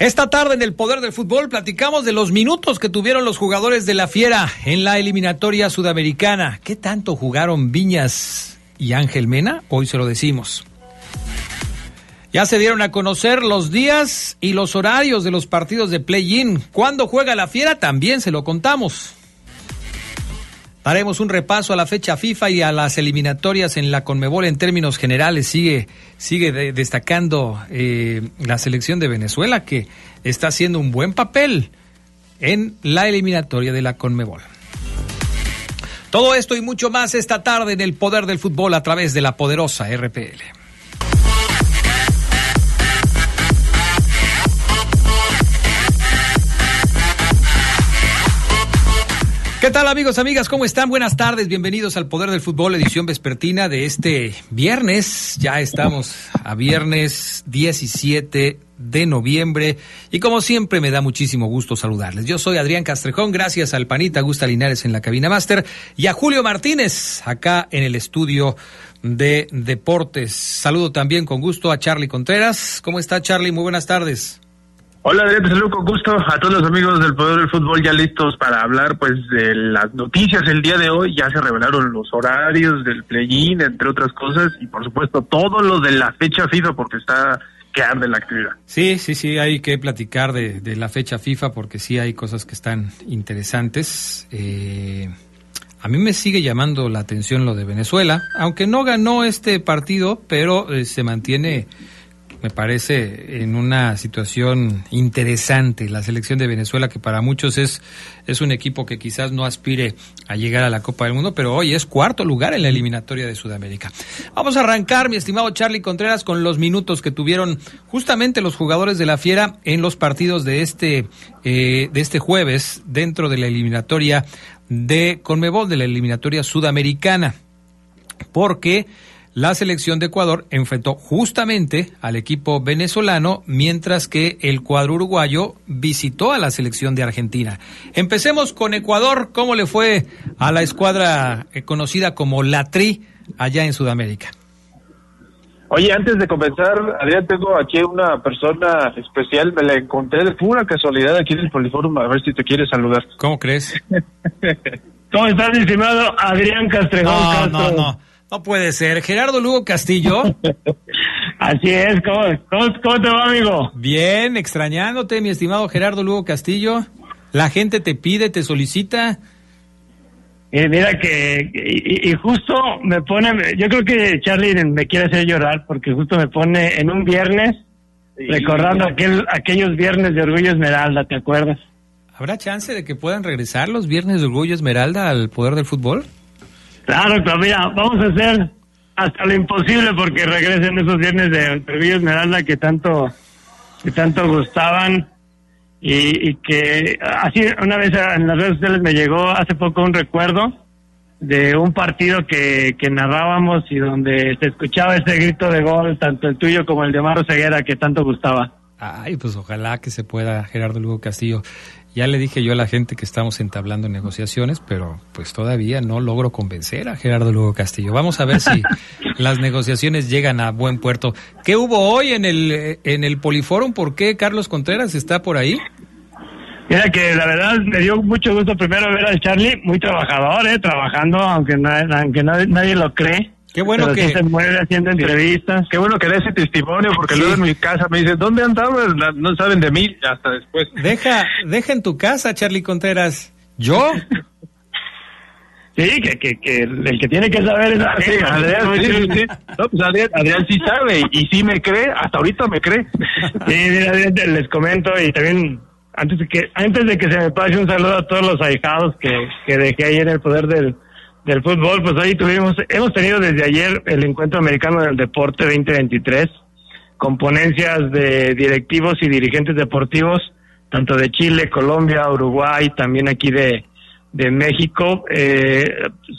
Esta tarde en el Poder del Fútbol platicamos de los minutos que tuvieron los jugadores de la Fiera en la eliminatoria sudamericana. ¿Qué tanto jugaron Viñas y Ángel Mena? Hoy se lo decimos. Ya se dieron a conocer los días y los horarios de los partidos de play-in. ¿Cuándo juega la Fiera? También se lo contamos. Haremos un repaso a la fecha FIFA y a las eliminatorias en la Conmebol en términos generales. Sigue, sigue destacando eh, la selección de Venezuela que está haciendo un buen papel en la eliminatoria de la Conmebol. Todo esto y mucho más esta tarde en el poder del fútbol a través de la poderosa RPL. ¿Qué tal amigos, amigas? ¿Cómo están? Buenas tardes, bienvenidos al Poder del Fútbol, edición vespertina de este viernes. Ya estamos a viernes 17 de noviembre y como siempre me da muchísimo gusto saludarles. Yo soy Adrián Castrejón, gracias al panita Gusta Linares en la cabina máster y a Julio Martínez acá en el estudio de deportes. Saludo también con gusto a Charlie Contreras. ¿Cómo está Charlie? Muy buenas tardes. Hola Adrián, te saludo con gusto a todos los amigos del Poder del Fútbol ya listos para hablar pues de las noticias el día de hoy. Ya se revelaron los horarios del play-in, entre otras cosas, y por supuesto todo lo de la fecha FIFA porque está que arde la actividad. Sí, sí, sí, hay que platicar de, la fecha FIFA porque sí hay cosas que están interesantes. Eh, a mí me sigue llamando la atención lo de Venezuela, aunque no ganó este partido, pero eh, se mantiene me parece, en una situación interesante. La selección de Venezuela, que para muchos es, es un equipo que quizás no aspire a llegar a la Copa del Mundo, pero hoy es cuarto lugar en la eliminatoria de Sudamérica. Vamos a arrancar, mi estimado Charlie Contreras, con los minutos que tuvieron justamente los jugadores de la Fiera en los partidos de este, eh, de este jueves dentro de la eliminatoria de Conmebol, de la eliminatoria sudamericana. Porque la selección de Ecuador enfrentó justamente al equipo venezolano, mientras que el cuadro uruguayo visitó a la selección de Argentina. Empecemos con Ecuador. ¿Cómo le fue a la escuadra eh, conocida como La Tri allá en Sudamérica? Oye, antes de comenzar, Adrián, tengo aquí una persona especial, me la encontré de pura casualidad aquí en el Poliforum, a ver si te quiere saludar. ¿Cómo crees? ¿Cómo estás, estimado Adrián Castrejón no, Castro? No, no, no puede ser. Gerardo Lugo Castillo. Así es, ¿Cómo, ¿Cómo, te va, amigo? Bien, extrañándote, mi estimado Gerardo Lugo Castillo. La gente te pide, te solicita. Y mira que, y, y, justo me pone, yo creo que Charlie me quiere hacer llorar porque justo me pone en un viernes, sí, recordando aquel, aquellos viernes de Orgullo Esmeralda, ¿te acuerdas? ¿Habrá chance de que puedan regresar los viernes de Orgullo Esmeralda al poder del fútbol? Claro, pero mira, vamos a hacer hasta lo imposible porque regresen esos viernes de Orgullo Esmeralda que tanto, que tanto gustaban y, y, que así una vez en las redes sociales me llegó hace poco un recuerdo de un partido que, que narrábamos y donde se escuchaba ese grito de gol, tanto el tuyo como el de Maro Ceguera, que tanto gustaba. Ay, pues ojalá que se pueda, Gerardo Lugo Castillo. Ya le dije yo a la gente que estamos entablando negociaciones, pero pues todavía no logro convencer a Gerardo Lugo Castillo. Vamos a ver si las negociaciones llegan a buen puerto. ¿Qué hubo hoy en el en el Poliforum? ¿Por qué Carlos Contreras está por ahí? Mira que la verdad me dio mucho gusto primero ver al Charlie, muy trabajador, eh, trabajando, aunque, aunque nadie, nadie lo cree. Qué bueno que se mueve haciendo entrevistas. Qué bueno que dé ese testimonio, porque luego en mi casa me dicen, ¿dónde andabas? No saben de mí, hasta después. Deja, deja en tu casa, Charlie Contreras. ¿Yo? Sí, que, que, que el que tiene que saber es Adrián. Sí, sí, sí. No, pues Adrián, Adrián, sí sabe y, sí me cree, hasta ahorita me cree. Sí, mira, les comento y también antes de que antes de que se me pase un saludo a todos los ahijados que, que dejé ahí en el poder del, del fútbol, pues hoy tuvimos, hemos tenido desde ayer el Encuentro Americano del Deporte 2023, con ponencias de directivos y dirigentes deportivos, tanto de Chile, Colombia, Uruguay, también aquí de, de México, eh,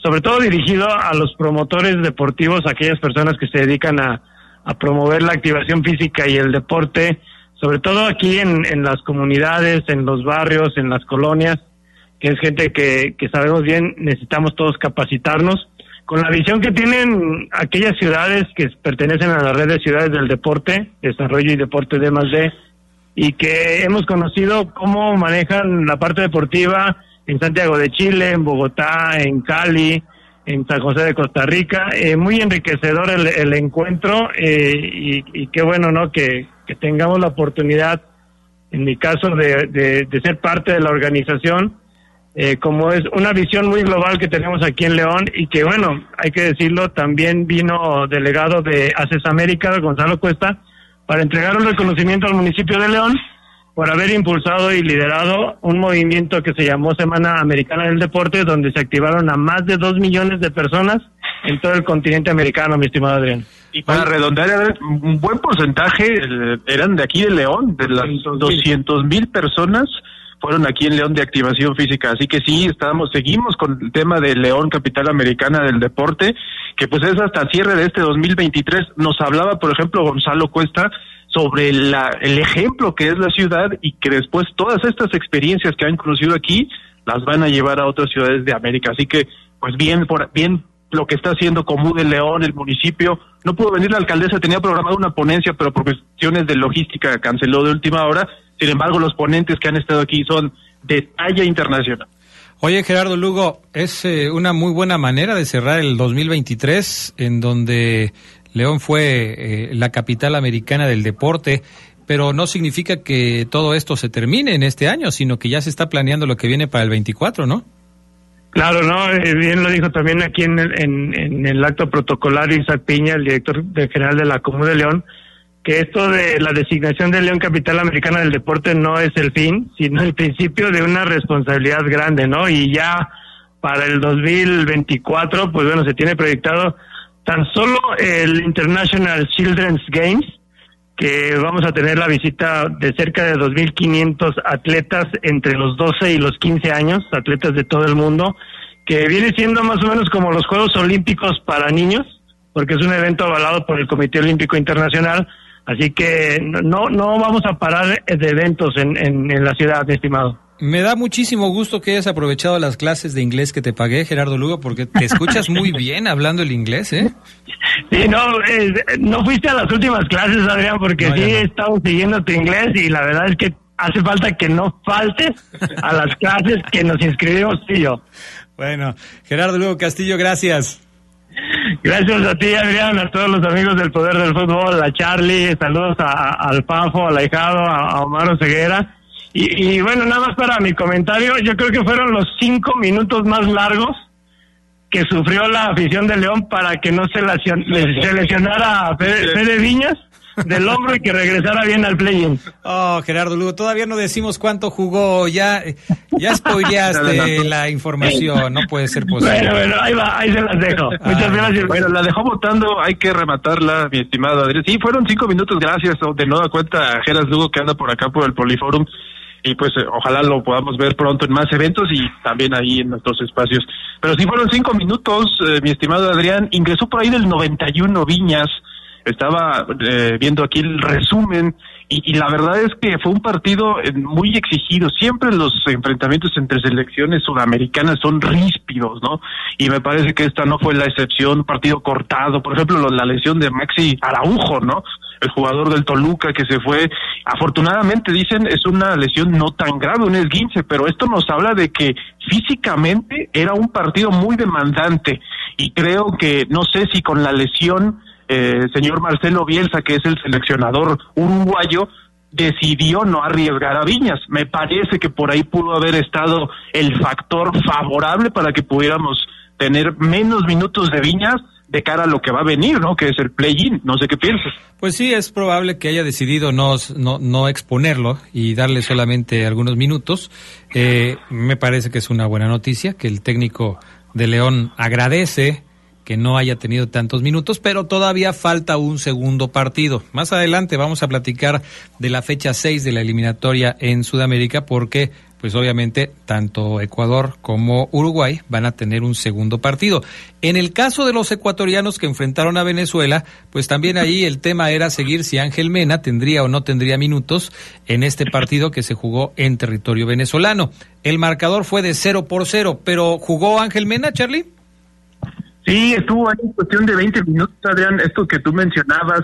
sobre todo dirigido a los promotores deportivos, aquellas personas que se dedican a, a promover la activación física y el deporte, sobre todo aquí en, en las comunidades, en los barrios, en las colonias, que es gente que, que sabemos bien, necesitamos todos capacitarnos, con la visión que tienen aquellas ciudades que pertenecen a la red de ciudades del deporte, desarrollo y deporte de más de, y que hemos conocido cómo manejan la parte deportiva en Santiago de Chile, en Bogotá, en Cali, en San José de Costa Rica. Eh, muy enriquecedor el, el encuentro eh, y, y, qué bueno, ¿no? Que, que, tengamos la oportunidad, en mi caso, de, de, de ser parte de la organización eh, como es una visión muy global que tenemos aquí en León y que bueno, hay que decirlo, también vino delegado de ACES América, Gonzalo Cuesta, para entregar un reconocimiento al municipio de León por haber impulsado y liderado un movimiento que se llamó Semana Americana del Deporte, donde se activaron a más de dos millones de personas en todo el continente americano, mi estimado Adrián. Y para redondear, un buen porcentaje eh, eran de aquí de León, de las doscientos mil personas fueron aquí en León de activación física. Así que sí, estamos, seguimos con el tema de León, capital americana del deporte, que pues es hasta cierre de este 2023. Nos hablaba, por ejemplo, Gonzalo Cuesta sobre la, el ejemplo que es la ciudad y que después todas estas experiencias que han conocido aquí las van a llevar a otras ciudades de América. Así que, pues bien, por, bien lo que está haciendo Comú de León, el municipio. No pudo venir la alcaldesa, tenía programada una ponencia, pero por cuestiones de logística canceló de última hora. Sin embargo, los ponentes que han estado aquí son de talla internacional. Oye, Gerardo Lugo, es eh, una muy buena manera de cerrar el 2023, en donde León fue eh, la capital americana del deporte, pero no significa que todo esto se termine en este año, sino que ya se está planeando lo que viene para el 24, ¿no? Claro, no, eh, bien lo dijo también aquí en el, en, en el acto protocolar Isaac Piña, el director general de la Comuna de León, que esto de la designación de León Capital Americana del Deporte no es el fin, sino el principio de una responsabilidad grande, ¿no? Y ya para el 2024, pues bueno, se tiene proyectado tan solo el International Children's Games, que vamos a tener la visita de cerca de 2.500 atletas entre los 12 y los 15 años, atletas de todo el mundo, que viene siendo más o menos como los Juegos Olímpicos para niños, porque es un evento avalado por el Comité Olímpico Internacional, Así que no, no vamos a parar de eventos en, en, la ciudad, estimado. Me da muchísimo gusto que hayas aprovechado las clases de inglés que te pagué, Gerardo Lugo, porque te escuchas muy bien hablando el inglés, ¿eh? Sí, no, no fuiste a las últimas clases, Adrián, porque sí he estado siguiendo tu inglés y la verdad es que hace falta que no faltes a las clases que nos inscribimos y yo. Bueno, Gerardo Lugo Castillo, gracias. Gracias a ti, Adrián, a todos los amigos del Poder del Fútbol, a Charlie, saludos a, al Pafo, al Ahijado, a, Omar Ceguera. Y, y, bueno, nada más para mi comentario, yo creo que fueron los cinco minutos más largos que sufrió la afición de León para que no se, lesionara a Fede Viñas del hombro y que regresara bien al play-in. Oh, Gerardo Lugo, todavía no decimos cuánto jugó, ya, ya spoileaste la información, no puede ser posible. Bueno, bueno, ahí va, ahí se las dejo. Muchas gracias. Bueno, la dejó votando, hay que rematarla, mi estimado Adrián. Sí, fueron cinco minutos, gracias, de nueva cuenta a Geras Lugo que anda por acá por el Poliforum. y pues eh, ojalá lo podamos ver pronto en más eventos y también ahí en nuestros espacios. Pero si fueron cinco minutos, eh, mi estimado Adrián, ingresó por ahí del 91 Viñas, estaba eh, viendo aquí el resumen y, la verdad es que fue un partido muy exigido. Siempre los enfrentamientos entre selecciones sudamericanas son ríspidos, ¿no? Y me parece que esta no fue la excepción, partido cortado. Por ejemplo, la lesión de Maxi Araujo, ¿no? el jugador del Toluca que se fue. Afortunadamente, dicen, es una lesión no tan grave, un esguince, pero esto nos habla de que físicamente era un partido muy demandante y creo que, no sé si con la lesión, eh, señor Marcelo Bielsa, que es el seleccionador uruguayo, decidió no arriesgar a Viñas. Me parece que por ahí pudo haber estado el factor favorable para que pudiéramos tener menos minutos de Viñas de cara a lo que va a venir, ¿no? Que es el play-in. No sé qué piensas. Pues sí, es probable que haya decidido no, no, no exponerlo y darle solamente algunos minutos. Eh, me parece que es una buena noticia, que el técnico de León agradece que no haya tenido tantos minutos, pero todavía falta un segundo partido. Más adelante vamos a platicar de la fecha 6 de la eliminatoria en Sudamérica porque pues obviamente tanto Ecuador como Uruguay van a tener un segundo partido. En el caso de los ecuatorianos que enfrentaron a Venezuela, pues también ahí el tema era seguir si Ángel Mena tendría o no tendría minutos en este partido que se jugó en territorio venezolano. El marcador fue de 0 por 0, pero ¿jugó Ángel Mena, Charlie? Sí, estuvo ahí en cuestión de 20 minutos, Adrián, esto que tú mencionabas,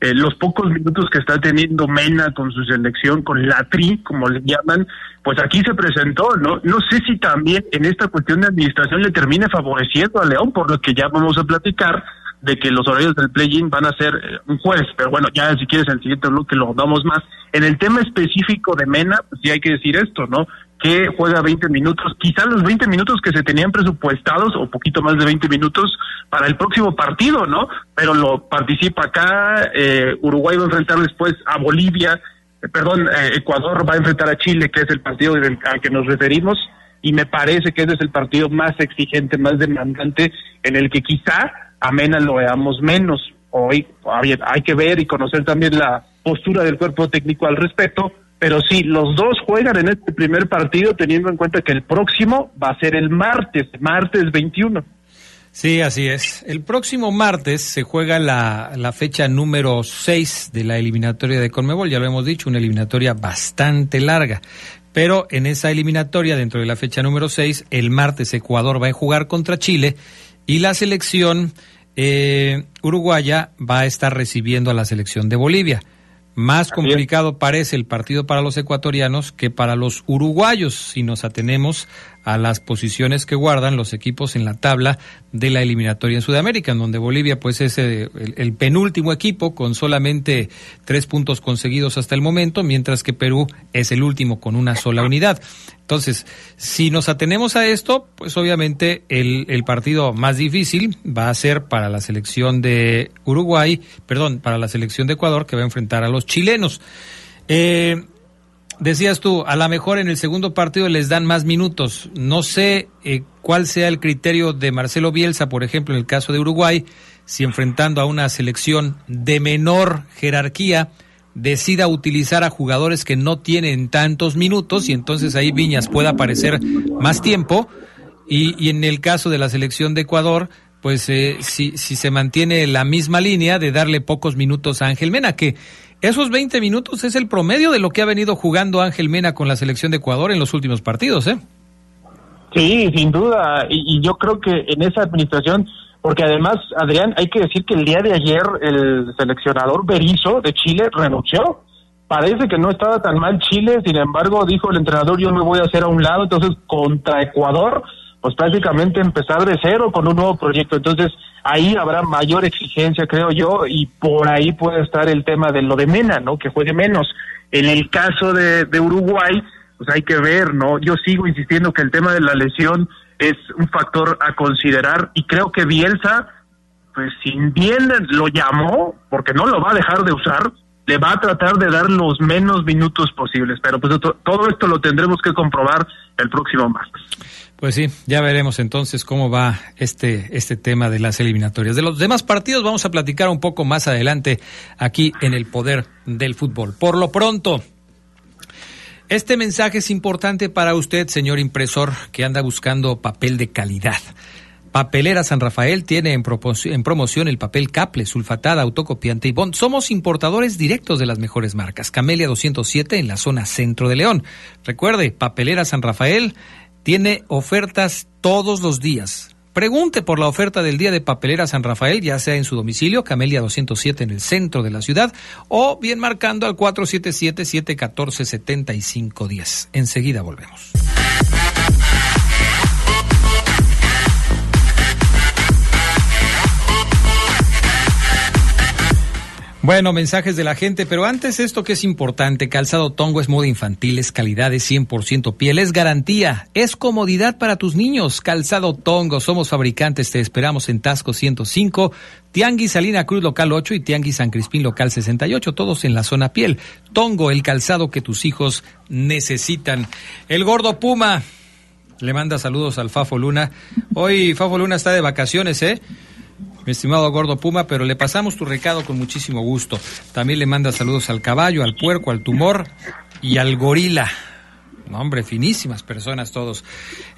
eh, los pocos minutos que está teniendo Mena con su selección, con la tri, como le llaman, pues aquí se presentó, ¿no? No sé si también en esta cuestión de administración le termine favoreciendo a León, por lo que ya vamos a platicar de que los horarios del play-in van a ser eh, un jueves, pero bueno, ya si quieres en el siguiente bloque lo damos más. En el tema específico de Mena, pues sí hay que decir esto, ¿no? Que juega 20 minutos, quizás los 20 minutos que se tenían presupuestados, o poquito más de 20 minutos, para el próximo partido, ¿no? Pero lo participa acá, eh, Uruguay va a enfrentar después a Bolivia, eh, perdón, eh, Ecuador va a enfrentar a Chile, que es el partido al que nos referimos, y me parece que ese es el partido más exigente, más demandante, en el que quizá a lo veamos menos. Hoy hay que ver y conocer también la postura del cuerpo técnico al respecto, pero sí, los dos juegan en este primer partido teniendo en cuenta que el próximo va a ser el martes, martes 21. Sí, así es. El próximo martes se juega la, la fecha número 6 de la eliminatoria de Conmebol, ya lo hemos dicho, una eliminatoria bastante larga. Pero en esa eliminatoria, dentro de la fecha número 6, el martes Ecuador va a jugar contra Chile y la selección eh, uruguaya va a estar recibiendo a la selección de Bolivia. Más complicado parece el partido para los ecuatorianos que para los uruguayos si nos atenemos a las posiciones que guardan los equipos en la tabla de la eliminatoria en Sudamérica, en donde Bolivia pues es eh, el, penúltimo equipo con solamente tres puntos conseguidos hasta el momento, mientras que Perú es el último con una sola unidad. Entonces, si nos atenemos a esto, pues obviamente el, partido más difícil va a ser para la selección de Uruguay, perdón, para la selección de Ecuador que va a enfrentar a los chilenos. Eh, Decías tú, a lo mejor en el segundo partido les dan más minutos. No sé eh, cuál sea el criterio de Marcelo Bielsa, por ejemplo, en el caso de Uruguay, si enfrentando a una selección de menor jerarquía decida utilizar a jugadores que no tienen tantos minutos y entonces ahí Viñas pueda aparecer más tiempo. Y, y en el caso de la selección de Ecuador, pues eh, si, si se mantiene la misma línea de darle pocos minutos a Ángel Mena, que esos 20 minutos es el promedio de lo que ha venido jugando Ángel Mena con la selección de Ecuador en los últimos partidos, ¿eh? Sí, sin duda. Y, yo creo que en esa administración, porque además, Adrián, hay que decir que el día de ayer el seleccionador Berizzo de Chile renunció. Parece que no estaba tan mal Chile, sin embargo, dijo el entrenador, yo me voy a hacer a un lado, entonces contra Ecuador, pues prácticamente empezar de cero con un nuevo proyecto. Entonces, ahí habrá mayor exigencia, creo yo, y por ahí puede estar el tema de lo de Mena, ¿no? Que juegue menos. En el caso de, de Uruguay, pues hay que ver, ¿no? Yo sigo insistiendo que el tema de la lesión es un factor a considerar y creo que Bielsa, pues sin bien lo llamó, porque no lo va a dejar de usar, le va a tratar de dar los menos minutos posibles, pero pues todo esto lo tendremos que comprobar el próximo martes. Pues sí, ya veremos entonces cómo va este, este tema de las eliminatorias. De los demás partidos vamos a platicar un poco más adelante aquí en el poder del fútbol. Por lo pronto, Este mensaje es importante para usted, señor impresor, que anda buscando papel de calidad. Papelera San Rafael tiene en, promoción el papel Caple, sulfatada, autocopiante y bond. Somos importadores directos de las mejores marcas. Camelia 207 en la zona centro de León. Recuerde, Papelera San Rafael tiene ofertas todos los días. Pregunte por la oferta del día de Papelera San Rafael, ya sea en su domicilio, Camelia 207 en el centro de la ciudad, o bien marcando al 477-714-7510. Enseguida volvemos. Bueno, mensajes de la gente, pero antes esto que es importante, calzado Tongo es moda infantil, es calidad, es 100% piel, es garantía, es comodidad para tus niños. Calzado Tongo, somos fabricantes, te esperamos en Tasco 105, Tianguis Salina Cruz local 8 y Tianguis San Crispín local 68, todos en la zona piel. Tongo, el calzado que tus hijos necesitan. El gordo Puma le manda saludos al Fafo Luna. Hoy Fafo Luna está de vacaciones, ¿eh? Mi estimado Gordo Puma, pero le pasamos tu recado con muchísimo gusto. También le manda saludos al caballo, al puerco, al tumor y al gorila. hombre, finísimas personas todos.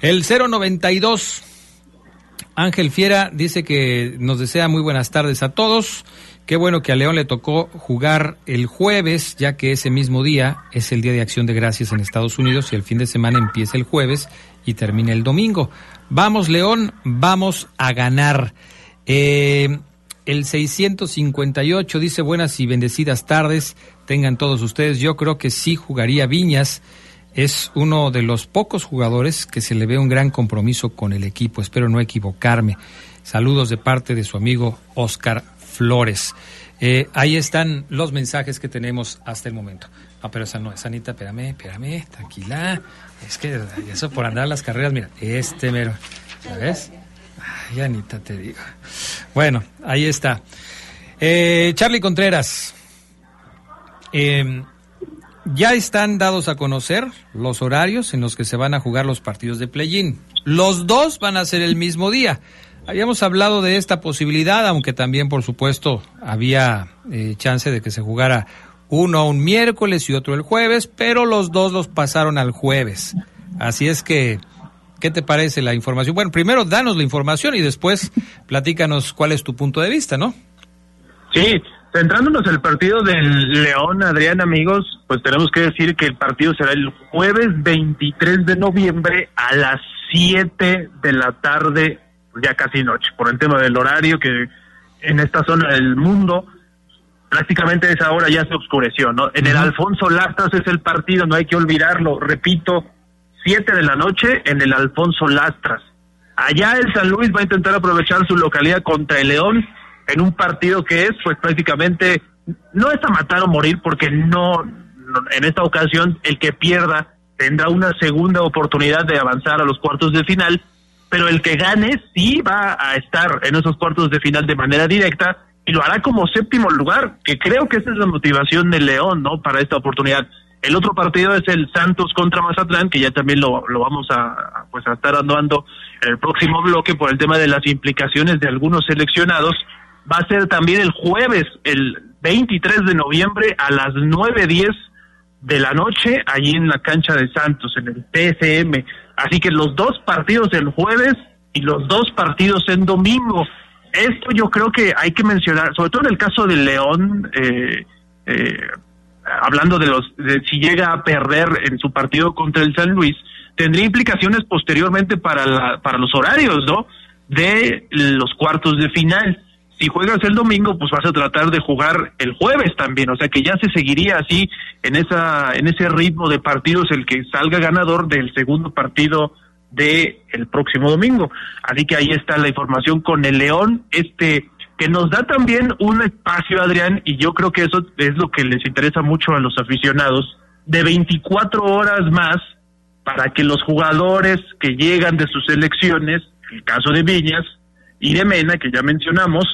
El 092, Ángel Fiera dice que nos desea muy buenas tardes a todos. Qué bueno que a León le tocó jugar el jueves, ya que ese mismo día es el Día de Acción de Gracias en Estados Unidos y el fin de semana empieza el jueves y termina el domingo. Vamos León, vamos a ganar. Eh, el 658 dice buenas y bendecidas tardes, tengan todos ustedes. Yo creo que sí jugaría Viñas. Es uno de los pocos jugadores que se le ve un gran compromiso con el equipo. Espero no equivocarme. Saludos de parte de su amigo Oscar Flores. Eh, ahí están los mensajes que tenemos hasta el momento. No, pero esa no es, Anita, espérame, espérame, tranquila. Es que eso por andar las carreras, mira, este mero, ¿sabes? Ay, Anita, te digo. Bueno, ahí está. Eh, Charlie Contreras, em, ya están dados a conocer los horarios en los que se van a jugar los partidos de play-in. Los dos van a ser el mismo día. Habíamos hablado de esta posibilidad, aunque también, por supuesto, había eh, chance de que se jugara uno un miércoles y otro el jueves, pero los dos los pasaron al jueves. Así es que ¿Qué te parece la información? Bueno, primero danos la información y después platícanos cuál es tu punto de vista, ¿no? Sí, centrándonos en el partido del León, Adrián, amigos, pues tenemos que decir que el partido será el jueves 23 de noviembre a las 7 de la tarde, ya casi noche, por el tema del horario que en esta zona del mundo prácticamente a esa hora ya se oscureció, ¿no? En el Alfonso Lastras es el partido, no hay que olvidarlo, repito, 7 de la noche en el Alfonso Lastras. Allá el San Luis va a intentar aprovechar su localidad contra el León en un partido que es pues prácticamente no es a matar o morir porque no, en esta ocasión el que pierda tendrá una segunda oportunidad de avanzar a los cuartos de final, pero el que gane sí va a estar en esos cuartos de final de manera directa y lo hará como séptimo lugar, que creo que esa es la motivación del León, ¿no? Para esta oportunidad. El otro partido es el Santos contra Mazatlán, que ya también lo, lo vamos a, pues a estar andando en el próximo bloque por el tema de las implicaciones de algunos seleccionados. Va a ser también el jueves, el 23 de noviembre a las 9.10 de la noche, allí en la cancha de Santos, en el TSM. Así que los dos partidos el jueves y los dos partidos en domingo. Esto yo creo que hay que mencionar, sobre todo en el caso del León, eh, eh, hablando de los de si llega a perder en su partido contra el San Luis, tendría implicaciones posteriormente para la, para los horarios, ¿no? De los cuartos de final. Si juegas el domingo, pues vas a tratar de jugar el jueves también, o sea que ya se seguiría así en esa en ese ritmo de partidos el que salga ganador del segundo partido de el próximo domingo. Así que ahí está la información con el León, este que nos da también un espacio, Adrián, y yo creo que eso es lo que les interesa mucho a los aficionados, de 24 horas más para que los jugadores que llegan de sus selecciones, el caso de Viñas y de Mena, que ya mencionamos,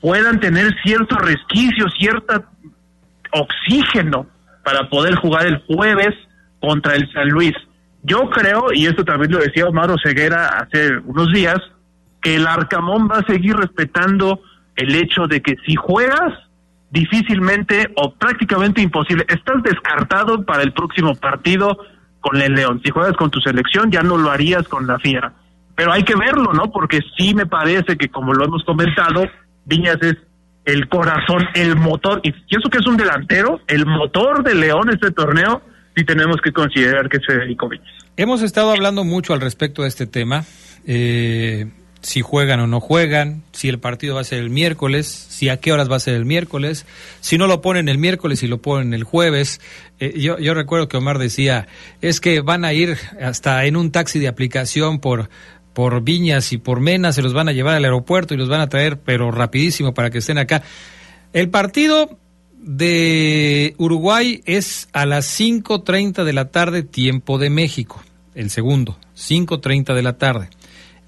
puedan tener cierto resquicio, cierto oxígeno para poder jugar el jueves contra el San Luis. Yo creo, y esto también lo decía Omar Ceguera hace unos días, que el Arcamón va a seguir respetando el hecho de que si juegas, difícilmente o prácticamente imposible. Estás descartado para el próximo partido con el León. Si juegas con tu selección, ya no lo harías con la Fiera. Pero hay que verlo, ¿no? Porque sí me parece que, como lo hemos comentado, Viñas es el corazón, el motor, y eso que es un delantero, el motor de León este torneo, sí tenemos que considerar que es Federico Viñas. Hemos estado hablando mucho al respecto de este tema. Eh, si juegan o no juegan, si el partido va a ser el miércoles, si a qué horas va a ser el miércoles, si no lo ponen el miércoles y lo ponen el jueves. Eh, yo, yo recuerdo que Omar decía, es que van a ir hasta en un taxi de aplicación por, por Viñas y por Mena, se los van a llevar al aeropuerto y los van a traer, pero rapidísimo para que estén acá. El partido de Uruguay es a las 5.30 de la tarde, tiempo de México, el segundo, 5.30 de la tarde.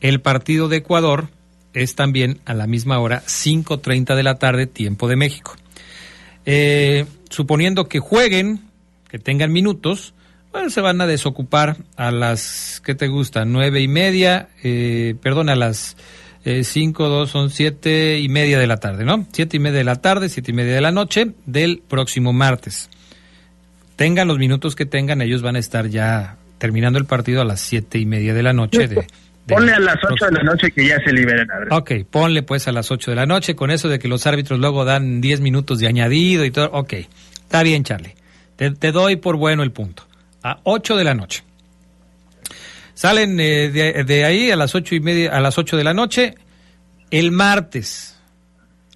El partido de Ecuador es también a la misma hora, 5.30 de la tarde, tiempo de México. Eh, suponiendo que jueguen, que tengan minutos, bueno, se van a desocupar a las, ¿qué te gusta? Nueve y media, eh, perdón, a las eh, cinco, dos, son siete y media de la tarde, ¿no? Siete y media de la tarde, siete y media de la noche del próximo martes. Tengan los minutos que tengan, ellos van a estar ya terminando el partido a las siete y media de la noche de, Ponle a las 8 de la noche que ya se liberen. Ok, ponle pues a las 8 de la noche, con eso de que los árbitros luego dan 10 minutos de añadido y todo. Ok, está bien, Charlie. Te, doy por bueno el punto. A 8 de la noche. Salen eh, de, ahí a las ocho y media, a las 8 de la noche, el martes.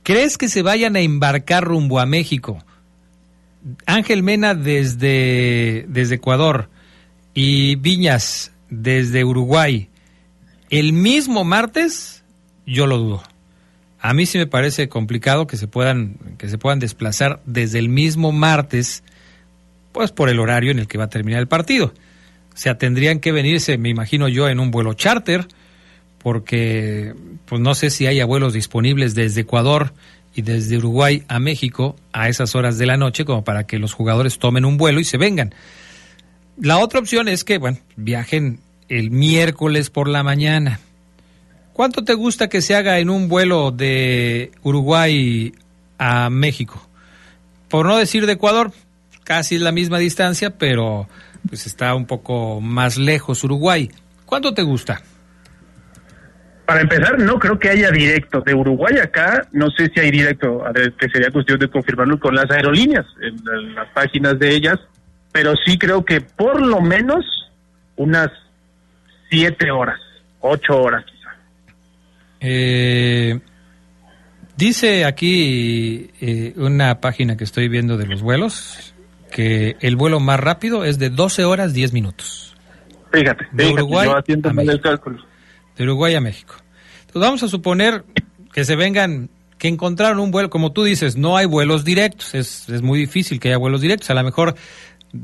¿Crees que se vayan a embarcar rumbo a México? Ángel Mena desde, desde Ecuador y Viñas desde Uruguay el mismo martes, yo lo dudo. A mí sí me parece complicado que se puedan, que se puedan desplazar desde el mismo martes, pues por el horario en el que va a terminar el partido. O sea, tendrían que venirse, me imagino yo, en un vuelo charter, porque pues no sé si hay vuelos disponibles desde Ecuador y desde Uruguay a México a esas horas de la noche como para que los jugadores tomen un vuelo y se vengan. La otra opción es que, bueno, viajen el miércoles por la mañana. ¿Cuánto te gusta que se haga en un vuelo de Uruguay a México? Por no decir de Ecuador, casi es la misma distancia, pero pues está un poco más lejos Uruguay. ¿Cuánto te gusta? Para empezar, no creo que haya directo. De Uruguay acá, no sé si hay directo, que sería cuestión de confirmarlo con las aerolíneas, en las páginas de ellas, pero sí creo que por lo menos unas siete horas, ocho horas quizá. Eh, dice aquí eh, una página que estoy viendo de los vuelos que el vuelo más rápido es de 12 horas 10 minutos. Fíjate, de Uruguay a México. De Uruguay a México. Entonces vamos a suponer que se vengan, que encontraron un vuelo, como tú dices, no hay vuelos directos, es, es muy difícil que haya vuelos directos. A lo mejor,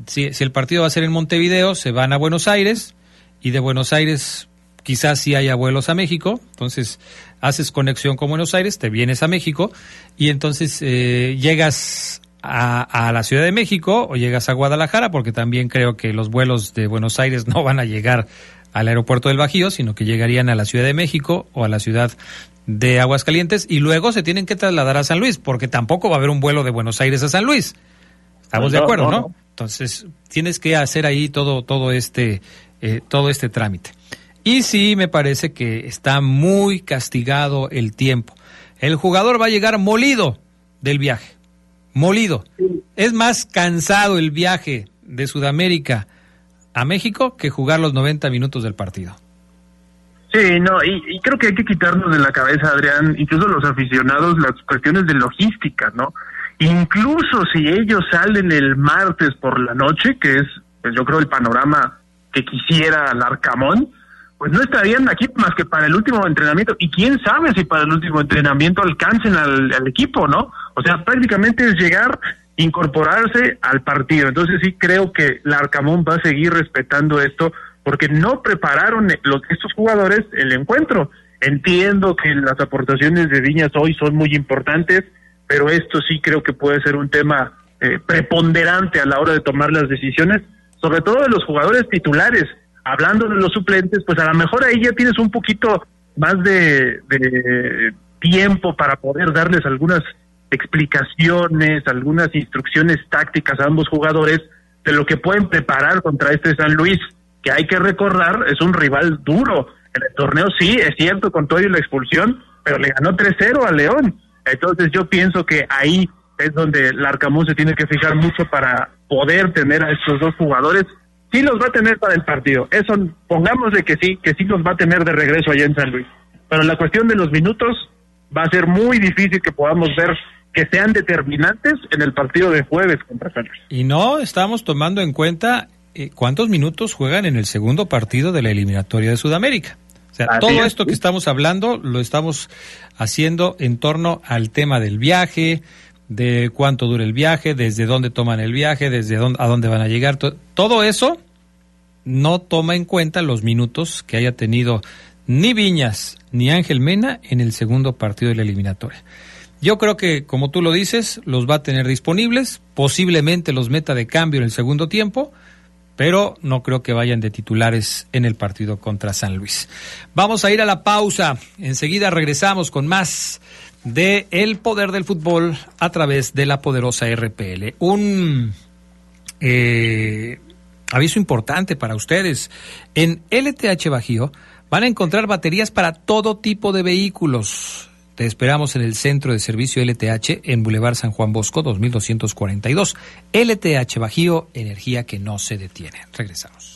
si, si el partido va a ser en Montevideo, se van a Buenos Aires, y de Buenos Aires quizás sí haya vuelos a México, entonces haces conexión con Buenos Aires, te vienes a México y entonces eh, llegas a, a, la Ciudad de México o llegas a Guadalajara, porque también creo que los vuelos de Buenos Aires no van a llegar al aeropuerto del Bajío, sino que llegarían a la Ciudad de México o a la ciudad de Aguascalientes y luego se tienen que trasladar a San Luis, porque tampoco va a haber un vuelo de Buenos Aires a San Luis. Estamos de acuerdo, ¿no? Entonces, tienes que hacer ahí todo, todo este eh, todo este trámite. Y sí, me parece que está muy castigado el tiempo. El jugador va a llegar molido del viaje, molido. Es más cansado el viaje de Sudamérica a México que jugar los 90 minutos del partido. Sí, no, y, creo que hay que quitarnos de la cabeza, Adrián, incluso los aficionados, las cuestiones de logística, ¿no? Incluso si ellos salen el martes por la noche, que es, pues yo creo, el panorama que quisiera Larcamón, pues no estarían aquí más que para el último entrenamiento. Y quién sabe si para el último entrenamiento alcancen al, equipo, ¿no? O sea, prácticamente es llegar, incorporarse al partido. Entonces sí creo que Larcamón va a seguir respetando esto porque no prepararon los, estos jugadores el encuentro. Entiendo que las aportaciones de Viñas hoy son muy importantes, pero esto sí creo que puede ser un tema eh, preponderante a la hora de tomar las decisiones sobre todo de los jugadores titulares. Hablando de los suplentes, pues a lo mejor ahí ya tienes un poquito más de, tiempo para poder darles algunas explicaciones, algunas instrucciones tácticas a ambos jugadores de lo que pueden preparar contra este San Luis, que hay que recordar, es un rival duro. En el torneo sí, es cierto, con todo y la expulsión, pero le ganó 3-0 a León. Entonces yo pienso que ahí es donde el Arcamón se tiene que fijar mucho para poder tener a estos dos jugadores. Sí los va a tener para el partido. Eso, pongámosle que sí, que sí los va a tener de regreso allá en San Luis. Pero la cuestión de los minutos va a ser muy difícil que podamos ver que sean determinantes en el partido de jueves contra San Luis. Y no estamos tomando en cuenta eh, cuántos minutos juegan en el segundo partido de la eliminatoria de Sudamérica. O sea, todo esto que estamos hablando lo estamos haciendo en torno al tema del viaje, de cuánto dura el viaje, desde dónde toman el viaje, desde dónde, a dónde van a llegar. todo eso no toma en cuenta los minutos que haya tenido ni Viñas ni Ángel Mena en el segundo partido de la eliminatoria. Yo creo que, como tú lo dices, los va a tener disponibles, posiblemente los meta de cambio en el segundo tiempo, pero no creo que vayan de titulares en el partido contra San Luis. Vamos a ir a la pausa. Enseguida regresamos con más de El Poder del Fútbol a través de la poderosa RPL. Un eh, aviso importante para ustedes. En LTH Bajío van a encontrar baterías para todo tipo de vehículos te esperamos en el Centro de Servicio LTH en Boulevard San Juan Bosco 2242. LTH Bajío, energía que no se detiene. Regresamos.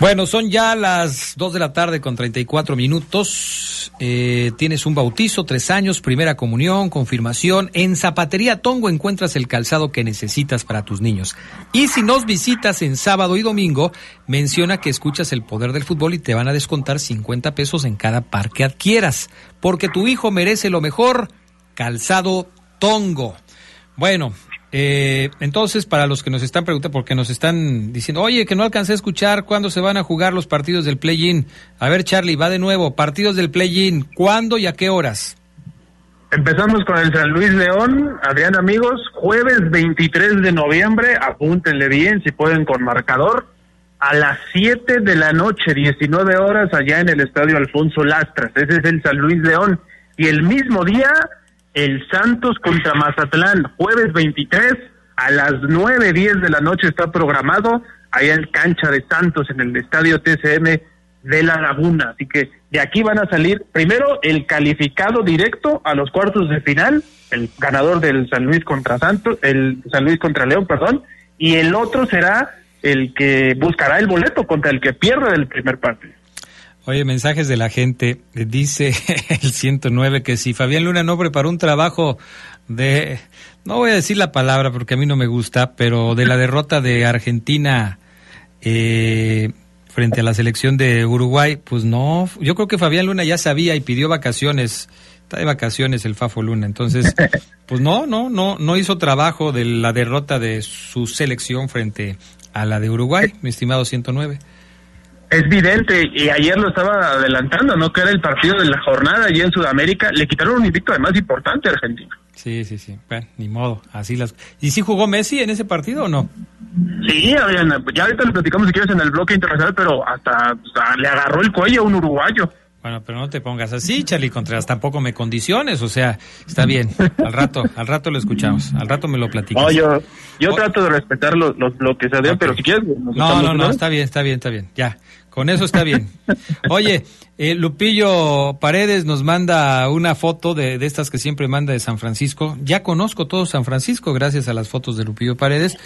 Bueno, son ya las 2 de la tarde con 34 minutos. Eh, tienes un bautizo, tres años, primera comunión, confirmación. En Zapatería Tongo encuentras el calzado que necesitas para tus niños. Y si nos visitas en sábado y domingo, menciona que escuchas el poder del fútbol y te van a descontar 50 pesos en cada par que adquieras. Porque tu hijo merece lo mejor. Calzado Tongo. Bueno, eh, entonces, para los que nos están preguntando, porque nos están diciendo, oye, que no alcancé a escuchar cuándo se van a jugar los partidos del play-in. A ver, Charlie, va de nuevo. Partidos del play-in, ¿cuándo y a qué horas? Empezamos con el San Luis León, Adrián amigos, jueves 23 de noviembre, apúntenle bien si pueden con marcador, a las 7 de la noche, 19 horas allá en el Estadio Alfonso Lastras, ese es el San Luis León, y el mismo día el Santos contra Mazatlán, jueves 23 a las 9.10 de la noche está programado allá en cancha de Santos en el estadio TCM de La Laguna. Así que de aquí van a salir primero el calificado directo a los cuartos de final, el ganador del San Luis contra Santos, el San Luis contra León, perdón, y el otro será el que buscará el boleto contra el que pierde el primer partido. Oye, mensajes de la gente. Dice el 109 que si Fabián Luna no preparó un trabajo de, no voy a decir la palabra porque a mí no me gusta, pero de la derrota de Argentina eh, frente a la selección de Uruguay, pues no, yo creo que Fabián Luna ya sabía y pidió vacaciones. Está de vacaciones el Fafo Luna, entonces, pues no, no, no, no hizo trabajo de la derrota de su selección frente a la de Uruguay, mi estimado 109. Es evidente, y ayer lo estaba adelantando, ¿no? Que era el partido de la jornada allí en Sudamérica. Le quitaron un invicto además importante a Argentina. Sí, sí, sí. Bueno, ni modo. Así las. ¿Y si jugó Messi en ese partido o no? Sí, ya ahorita lo platicamos si quieres en el bloque internacional, pero hasta, le agarró el cuello a un uruguayo. Bueno, pero no te pongas así, Charlie Contreras, tampoco me condiciones, o sea, está bien, al rato, al rato lo escuchamos, al rato me lo platicas. No, yo, yo trato de respetar los, los bloques, pero si quieres... No, no, no, está bien, está bien, está bien, ya, con eso está bien. Oye, eh, Lupillo Paredes nos manda una foto de, de, estas que siempre manda de San Francisco. Ya conozco todo San Francisco gracias a las fotos de Lupillo Paredes.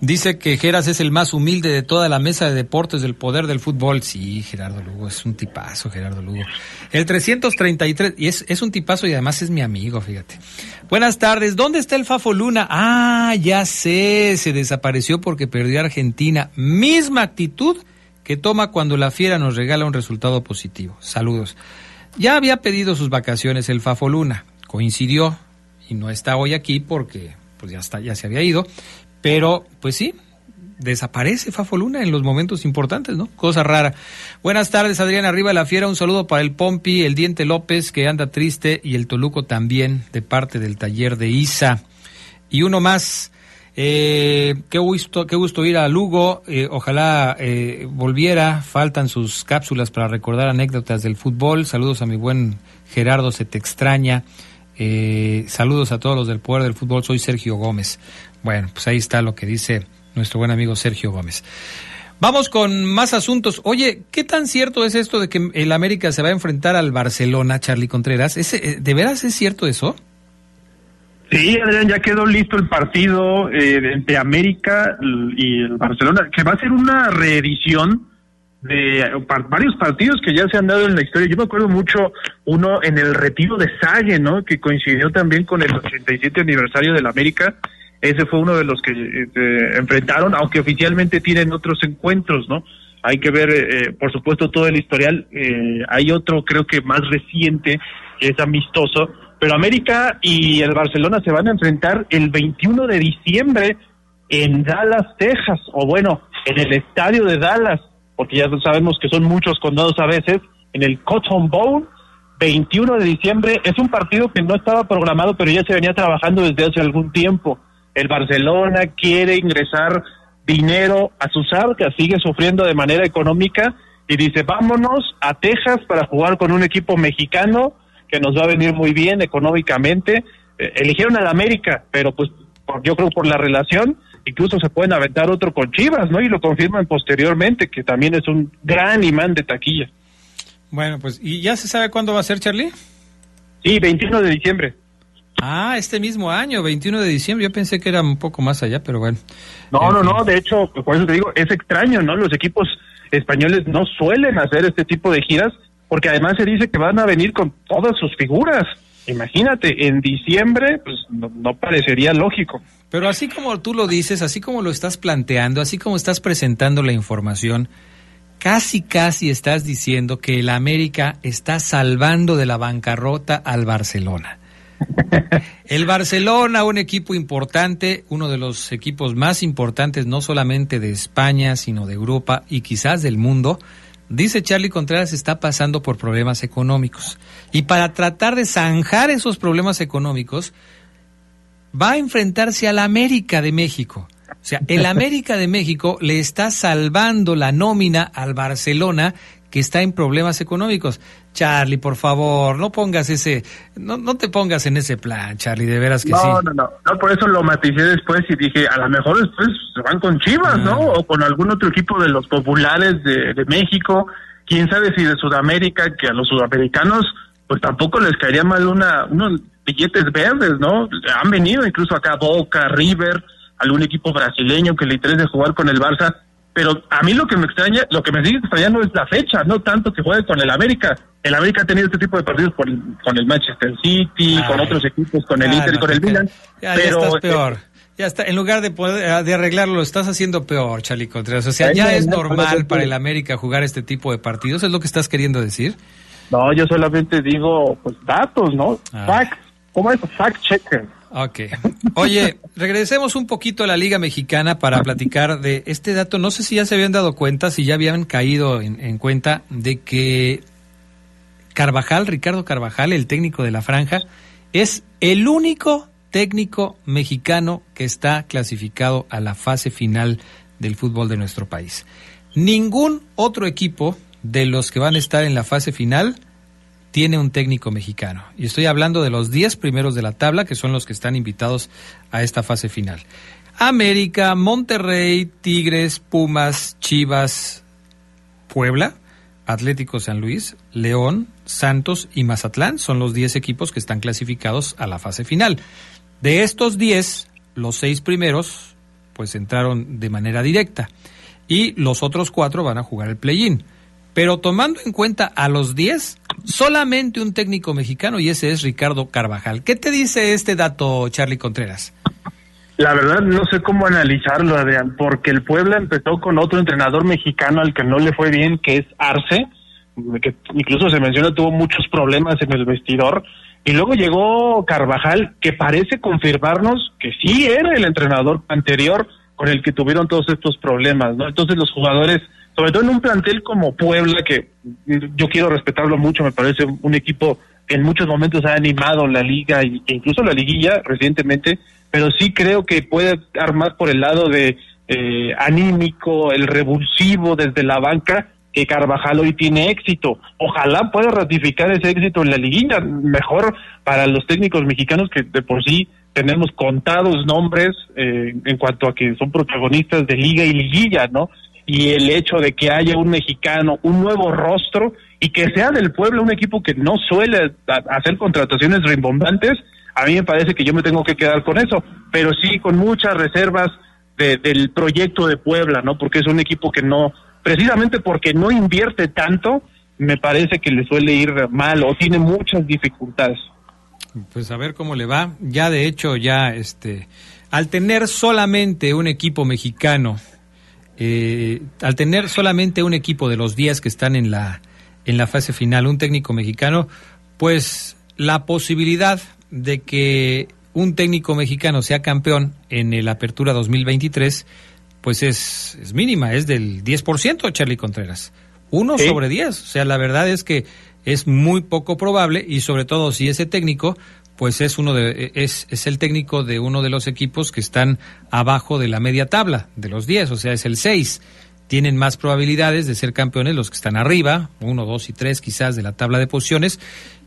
Dice que Geras es el más humilde de toda la mesa de deportes del poder del fútbol. Sí, Gerardo Lugo, es un tipazo, Gerardo Lugo. El 333, y es, es un tipazo y además es mi amigo, fíjate. Buenas tardes, ¿dónde está el Fafo Luna? Ah, ya sé, se desapareció porque perdió Argentina. Misma actitud que toma cuando la fiera nos regala un resultado positivo. Saludos. Ya había pedido sus vacaciones el Fafo Luna, coincidió y no está hoy aquí porque pues ya está, ya se había ido, pero pues sí, desaparece Fafo Luna en los momentos importantes, ¿no? Cosa rara. Buenas tardes, Adrián Arriba de la Fiera. Un saludo para el Pompi, el Diente López, que anda triste, y el Toluco también, de parte del taller de Isa. Y uno más, Eh, qué gusto, qué gusto ir a Lugo. Eh, ojalá eh, volviera. Faltan sus cápsulas para recordar anécdotas del fútbol. Saludos a mi buen Gerardo, se te extraña. saludos a todos los del poder del fútbol. Soy Sergio Gómez. Bueno, pues ahí está lo que dice nuestro buen amigo Sergio Gómez. Vamos con más asuntos. Oye, ¿qué tan cierto es esto de que el América se va a enfrentar al Barcelona, Charlie Contreras? ¿De veras es cierto eso? Sí, Adrián, ya quedó listo el partido eh, entre América y el Barcelona, que va a ser una reedición de varios partidos que ya se han dado en la historia. Yo me acuerdo mucho uno en el retiro de Sague, ¿no? Que coincidió también con el 87 aniversario del América. Ese fue uno de los que eh, enfrentaron, aunque oficialmente tienen otros encuentros, ¿no? Hay que ver, eh, por supuesto, todo el historial. Eh, hay otro, creo que más reciente, que es amistoso, pero América y el Barcelona se van a enfrentar el 21 de diciembre en Dallas, Texas, o bueno, en el estadio de Dallas, porque ya sabemos que son muchos condados a veces, en el Cotton Bowl, 21 de diciembre. Es un partido que no estaba programado, pero ya se venía trabajando desde hace algún tiempo. El Barcelona quiere ingresar dinero a sus arcas, sigue sufriendo de manera económica y dice, vámonos a Texas para jugar con un equipo mexicano que nos va a venir muy bien económicamente. Eh, eligieron al América, pero pues yo creo por la relación, incluso se pueden aventar otro con Chivas, ¿no? Y lo confirman posteriormente, que también es un gran imán de taquilla. Bueno, pues, ¿y ya se sabe cuándo va a ser, Charlie? Sí, 21 de diciembre. Ah, este mismo año, 21 de diciembre. Yo pensé que era un poco más allá, pero bueno. No, no, no. De hecho, por eso te digo, es extraño, ¿no? Los equipos españoles no suelen hacer este tipo de giras porque además se dice que van a venir con todas sus figuras. Imagínate, en diciembre, pues no, parecería lógico. Pero así como tú lo dices, así como lo estás planteando, así como estás presentando la información, casi, casi estás diciendo que el América está salvando de la bancarrota al Barcelona. El Barcelona, un equipo importante, uno de los equipos más importantes no solamente de España, sino de Europa y quizás del mundo, Dice Charlie Contreras está pasando por problemas económicos. Y para tratar de zanjar esos problemas económicos, va a enfrentarse al América de México. O sea, el América de México le está salvando la nómina al Barcelona que está en problemas económicos. Charlie, por favor, no pongas ese, no, no te pongas en ese plan, Charlie, de veras que sí. No, no, no, por eso lo maticé después y dije, a lo mejor después se van con Chivas, ¿no? Ah. O con algún otro equipo de los populares de, de México, quién sabe si de Sudamérica, que a los sudamericanos pues tampoco les caería mal una, unos billetes verdes, ¿no? Han venido incluso acá Boca, River, algún equipo brasileño que le interese jugar con el Barça pero a mí lo que me extraña, lo que me sigue extrañando es la fecha, no tanto que juegue con el América. El América ha tenido este tipo de partidos con el Manchester City, con otros equipos, con el Inter y con el Milan. Ya, pero, estás peor. ya está, en lugar de poder de arreglarlo, lo estás haciendo peor, Charlie Contreras. O sea, ya es normal para el América jugar este tipo de partidos, ¿es lo que estás queriendo decir? No, yo solamente digo, pues, datos, ¿no? Ah. Fact, ¿cómo es? Fact checker. Ok. Oye, regresemos un poquito a la Liga Mexicana para platicar de este dato. No sé si ya se habían dado cuenta, si ya habían caído en, cuenta de que Carvajal, Ricardo Carvajal, el técnico de la franja, es el único técnico mexicano que está clasificado a la fase final del fútbol de nuestro país. Ningún otro equipo de los que van a estar en la fase final tiene un técnico mexicano. Y estoy hablando de los 10 primeros de la tabla, que son los que están invitados a esta fase final. América, Monterrey, Tigres, Pumas, Chivas, Puebla, Atlético San Luis, León, Santos y Mazatlán son los 10 equipos que están clasificados a la fase final. De estos 10, los 6 primeros pues entraron de manera directa y los otros 4 van a jugar el play-in. Pero tomando en cuenta a los 10, solamente un técnico mexicano y ese es Ricardo Carvajal. ¿Qué te dice este dato, Charlie Contreras? La verdad no sé cómo analizarlo, Adrián, porque el Puebla empezó con otro entrenador mexicano al que no le fue bien, que es Arce, que incluso se menciona tuvo muchos problemas en el vestidor, y luego llegó Carvajal, que parece confirmarnos que sí era el entrenador anterior con el que tuvieron todos estos problemas, ¿no? Entonces los jugadores sobre todo en un plantel como Puebla, que yo quiero respetarlo mucho, me parece un equipo en muchos momentos ha animado la liga e incluso la liguilla recientemente, pero sí creo que puede armar por el lado de eh, anímico, el revulsivo desde la banca, que Carvajal hoy tiene éxito. Ojalá pueda ratificar ese éxito en la liguilla, mejor para los técnicos mexicanos que de por sí tenemos contados nombres eh, en cuanto a que son protagonistas de liga y liguilla, ¿no? Y el hecho de que haya un mexicano, un nuevo rostro y que sea del pueblo un equipo que no suele hacer contrataciones rimbombantes, a mí me parece que yo me tengo que quedar con eso, pero sí con muchas reservas del proyecto de Puebla, ¿no? Porque es un equipo que no, precisamente porque no invierte tanto, me parece que le suele ir mal o tiene muchas dificultades. Pues a ver cómo le va. Ya de hecho, ya este, al tener solamente un equipo mexicano, eh, al tener solamente un equipo de los 10 que están en la, en la fase final, un técnico mexicano, pues la posibilidad de que un técnico mexicano sea campeón en el Apertura 2023, pues es, es mínima, es del 10%, Charlie Contreras. Uno sobre 10. O sea, la verdad es que es muy poco probable y sobre todo si ese técnico pues es uno de es, es el técnico de uno de los equipos que están abajo de la media tabla de los 10, o sea, es el 6. Tienen más probabilidades de ser campeones los que están arriba, 1, 2 y 3 quizás de la tabla de posiciones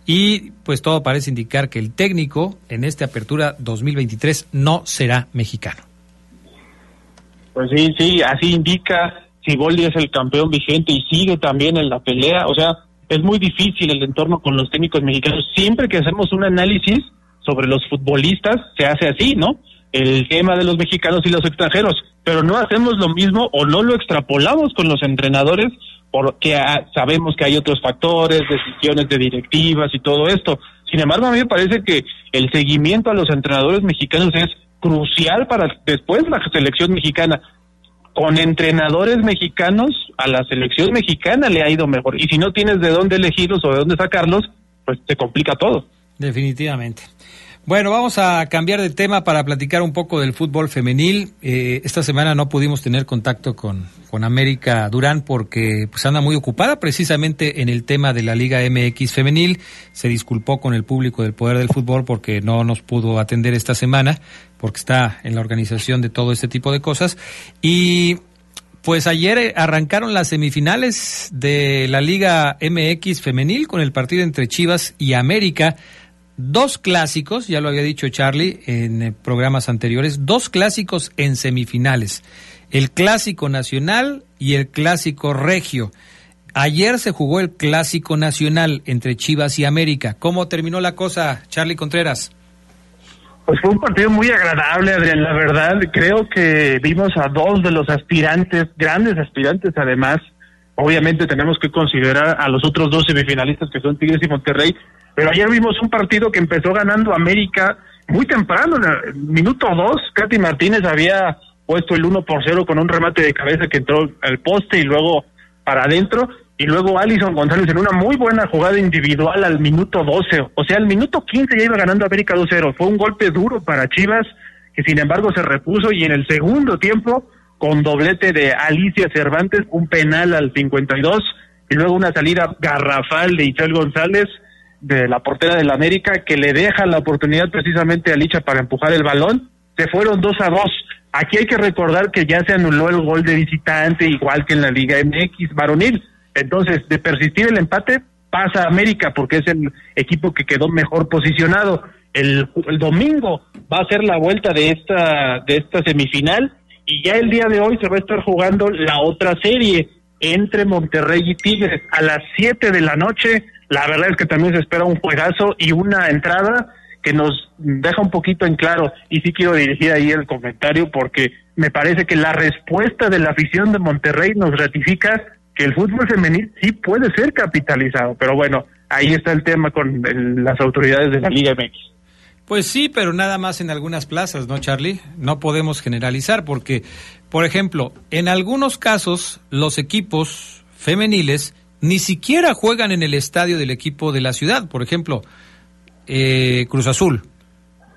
y pues todo parece indicar que el técnico en esta apertura 2023 no será mexicano. Pues sí, sí, así indica. Si Boldi es el campeón vigente y sigue también en la pelea, o sea, es muy difícil el entorno con los técnicos mexicanos. Siempre que hacemos un análisis sobre los futbolistas, se hace así, ¿no? El tema de los mexicanos y los extranjeros, pero no hacemos lo mismo o no lo extrapolamos con los entrenadores porque sabemos que hay otros factores, decisiones de directivas y todo esto. Sin embargo, a mí me parece que el seguimiento a los entrenadores mexicanos es crucial para después la selección mexicana. Con entrenadores mexicanos, a la selección mexicana le ha ido mejor. Y si no tienes de dónde elegirlos o de dónde sacarlos, pues te complica todo. Definitivamente. Bueno, vamos a cambiar de tema para platicar un poco del fútbol femenil. Eh, esta semana no pudimos tener contacto con, con América Durán porque pues anda muy ocupada precisamente en el tema de la Liga MX femenil. Se disculpó con el público del Poder del Fútbol porque no nos pudo atender esta semana porque está en la organización de todo este tipo de cosas. Y pues ayer arrancaron las semifinales de la Liga MX femenil con el partido entre Chivas y América dos clásicos, ya lo había dicho Charlie en eh, programas anteriores, dos clásicos en semifinales, el clásico nacional y el clásico regio. Ayer se jugó el clásico nacional entre Chivas y América. ¿Cómo terminó la cosa, Charlie Contreras? Pues fue un partido muy agradable, Adrián, la verdad. Creo que vimos a dos de los aspirantes, grandes aspirantes además. Obviamente tenemos que considerar a los otros dos semifinalistas que son Tigres y Monterrey, pero ayer vimos un partido que empezó ganando América muy temprano, en el minuto dos, Katy Martínez había puesto el 1 por 0 con un remate de cabeza que entró al poste y luego para adentro, y luego Alison González en una muy buena jugada individual al minuto 12, o sea, al minuto 15 ya iba ganando América 2-0, fue un golpe duro para Chivas, que sin embargo se repuso y en el segundo tiempo, con doblete de Alicia Cervantes, un penal al 52, y luego una salida garrafal de Isabel González, de la portera del América que le deja la oportunidad precisamente a Licha para empujar el balón. Se fueron dos a dos. Aquí hay que recordar que ya se anuló el gol de visitante, igual que en la Liga MX varonil. Entonces, de persistir el empate, pasa a América porque es el equipo que quedó mejor posicionado. El, el domingo va a ser la vuelta de esta, de esta semifinal y ya el día de hoy se va a estar jugando la otra serie entre Monterrey y Tigres a las 7 de la noche la verdad es que también se espera un juegazo y una entrada que nos deja un poquito en claro. Y sí quiero dirigir ahí el comentario porque me parece que la respuesta de la afición de Monterrey nos ratifica que el fútbol femenil sí puede ser capitalizado. Pero bueno, ahí está el tema con las autoridades de la Liga MX. Pues sí, pero nada más en algunas plazas, ¿no, Charlie? No podemos generalizar porque, por ejemplo, en algunos casos los equipos femeniles ni siquiera juegan en el estadio del equipo de la ciudad. Por ejemplo, eh, Cruz Azul,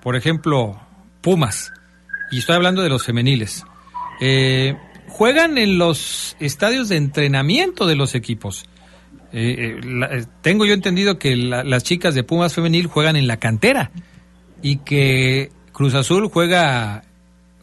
por ejemplo, Pumas, y estoy hablando de los femeniles. Eh, juegan en los estadios de entrenamiento de los equipos. Eh, eh, tengo yo entendido que las chicas de Pumas femenil juegan en la cantera y que Cruz Azul juega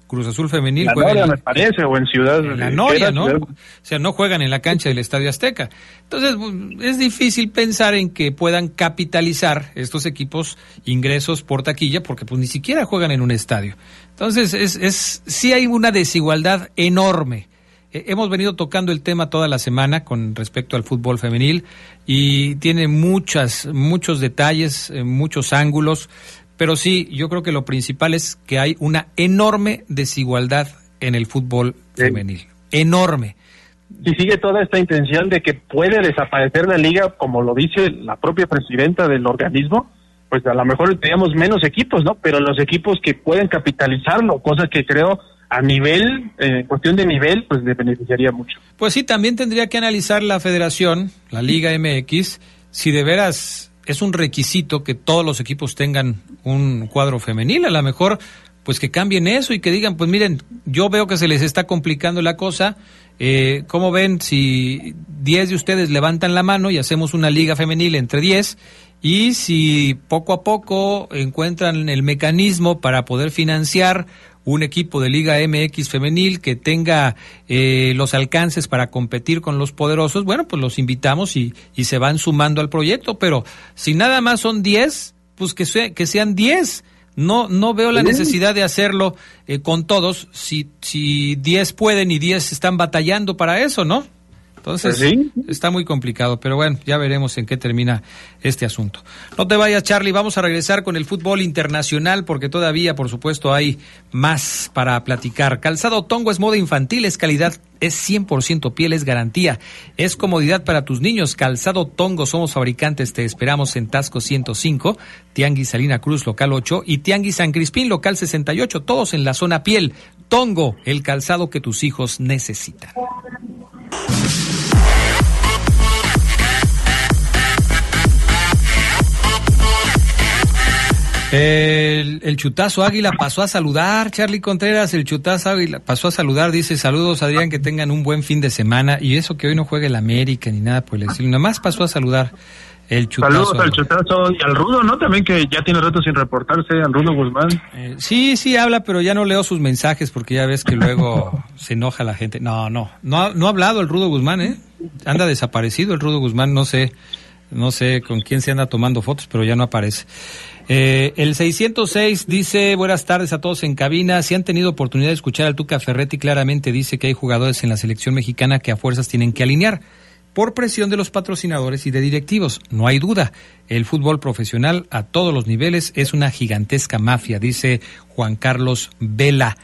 Cruz Azul femenil la juega me parece o en Ciudad la Noria, ¿no? O sea, no juegan en la cancha del Estadio Azteca. Entonces, es difícil pensar en que puedan capitalizar estos equipos ingresos por taquilla porque pues ni siquiera juegan en un estadio. Entonces, es, es sí hay una desigualdad enorme. hemos venido tocando el tema toda la semana con respecto al fútbol femenil y tiene muchas muchos detalles, eh, muchos ángulos. Pero sí, yo creo que lo principal es que hay una enorme desigualdad en el fútbol femenil. Enorme. Y sigue toda esta intención de que puede desaparecer la liga, como lo dice la propia presidenta del organismo, pues a lo mejor tendríamos menos equipos, ¿no? Pero los equipos que pueden capitalizarlo, cosa que creo a nivel, eh, cuestión de nivel, pues le beneficiaría mucho. Pues sí, también tendría que analizar la federación, la Liga MX, si de veras es un requisito que todos los equipos tengan un cuadro femenil. A lo mejor, pues que cambien eso y que digan, pues miren, yo veo que se les está complicando la cosa. Eh, ¿Cómo ven si 10 de ustedes levantan la mano y hacemos una liga femenil entre 10? Y si poco a poco encuentran el mecanismo para poder financiar un equipo de Liga MX femenil que tenga eh, los alcances para competir con los poderosos, bueno, pues los invitamos y, y se van sumando al proyecto, pero si nada más son 10, pues que, que sean 10. No, no veo la necesidad de hacerlo eh, con todos si, si 10 pueden y 10 están batallando para eso, ¿no? Entonces, pues está muy complicado, pero bueno, ya veremos en qué termina este asunto. No te vayas, Charlie, vamos a regresar con el fútbol internacional porque todavía, por supuesto, hay más para platicar. Calzado Tongo es moda infantil, es calidad, es 100% piel, es garantía, es comodidad para tus niños. Calzado Tongo, somos fabricantes, te esperamos en Tasco 105, Tianguis Salina Cruz, local 8 y Tianguis San Crispín, local 68, todos en la zona piel. Tongo, el calzado que tus hijos necesitan. El, chutazo águila pasó a saludar, Charlie Contreras, el chutazo águila pasó a saludar, dice saludos Adrián, que tengan un buen fin de semana y eso que hoy no juegue el América ni nada por el estilo, nada más pasó a saludar el chutazo. Saludos al chutazo y al Rudo, ¿no? También que ya tiene rato sin reportarse, al Rudo Guzmán. Eh, sí, sí habla, pero ya no leo sus mensajes porque ya ves que luego se enoja la gente. No, no, no, no ha hablado el Rudo Guzmán, ¿eh? Anda desaparecido el Rudo Guzmán, no sé, no sé con quién se anda tomando fotos, pero ya no aparece. Eh, el 606 dice, buenas tardes a todos en cabina. Si han tenido oportunidad de escuchar al Tuca Ferretti, claramente dice que hay jugadores en la selección mexicana que a fuerzas tienen que alinear por presión de los patrocinadores y de directivos. No hay duda, el fútbol profesional a todos los niveles es una gigantesca mafia, dice Juan Carlos Vela.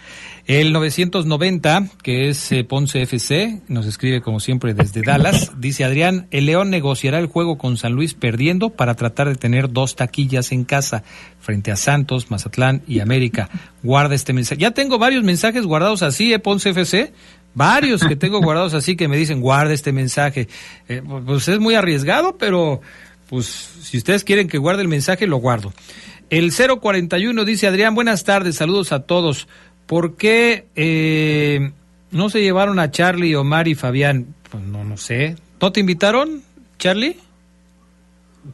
El 990, que es eh, Ponce FC, nos escribe como siempre desde Dallas, dice Adrián, el León negociará el juego con San Luis perdiendo para tratar de tener dos taquillas en casa frente a Santos, Mazatlán y América. Guarda este mensaje. Ya tengo varios mensajes guardados así, ¿eh, Ponce FC? Varios que tengo guardados así que me dicen, guarda este mensaje. Eh, pues es muy arriesgado, pero pues si ustedes quieren que guarde el mensaje, lo guardo. El 041 dice Adrián, buenas tardes, saludos a todos. ¿Por qué eh, no se llevaron a Charlie, Omar y Fabián? Pues no, no sé. ¿No te invitaron, Charlie?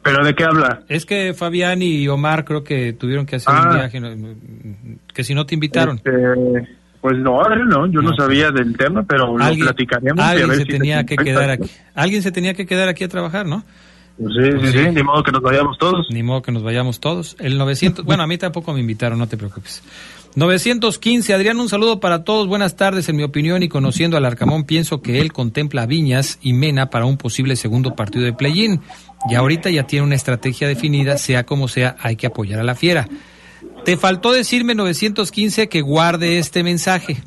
¿Pero de qué habla? Es que Fabián y Omar creo que tuvieron que hacer un ah. viaje, que si no te invitaron. Este, pues no, no, yo no, sabía del tema, pero lo platicaremos. Alguien se tenía que quedar aquí. Alguien se tenía que quedar aquí a trabajar, ¿no? Pues sí, sí, sí, ni modo que nos vayamos todos. Ni modo que nos vayamos todos. El 900, bueno, a mí tampoco me invitaron, no te preocupes. 915, Adrián, un saludo para todos. Buenas tardes. En mi opinión y conociendo al Arcamón, pienso que él contempla a Viñas y Mena para un posible segundo partido de play-in. Y ahorita ya tiene una estrategia definida, sea como sea, hay que apoyar a la fiera. Te faltó decirme 915 que guarde este mensaje,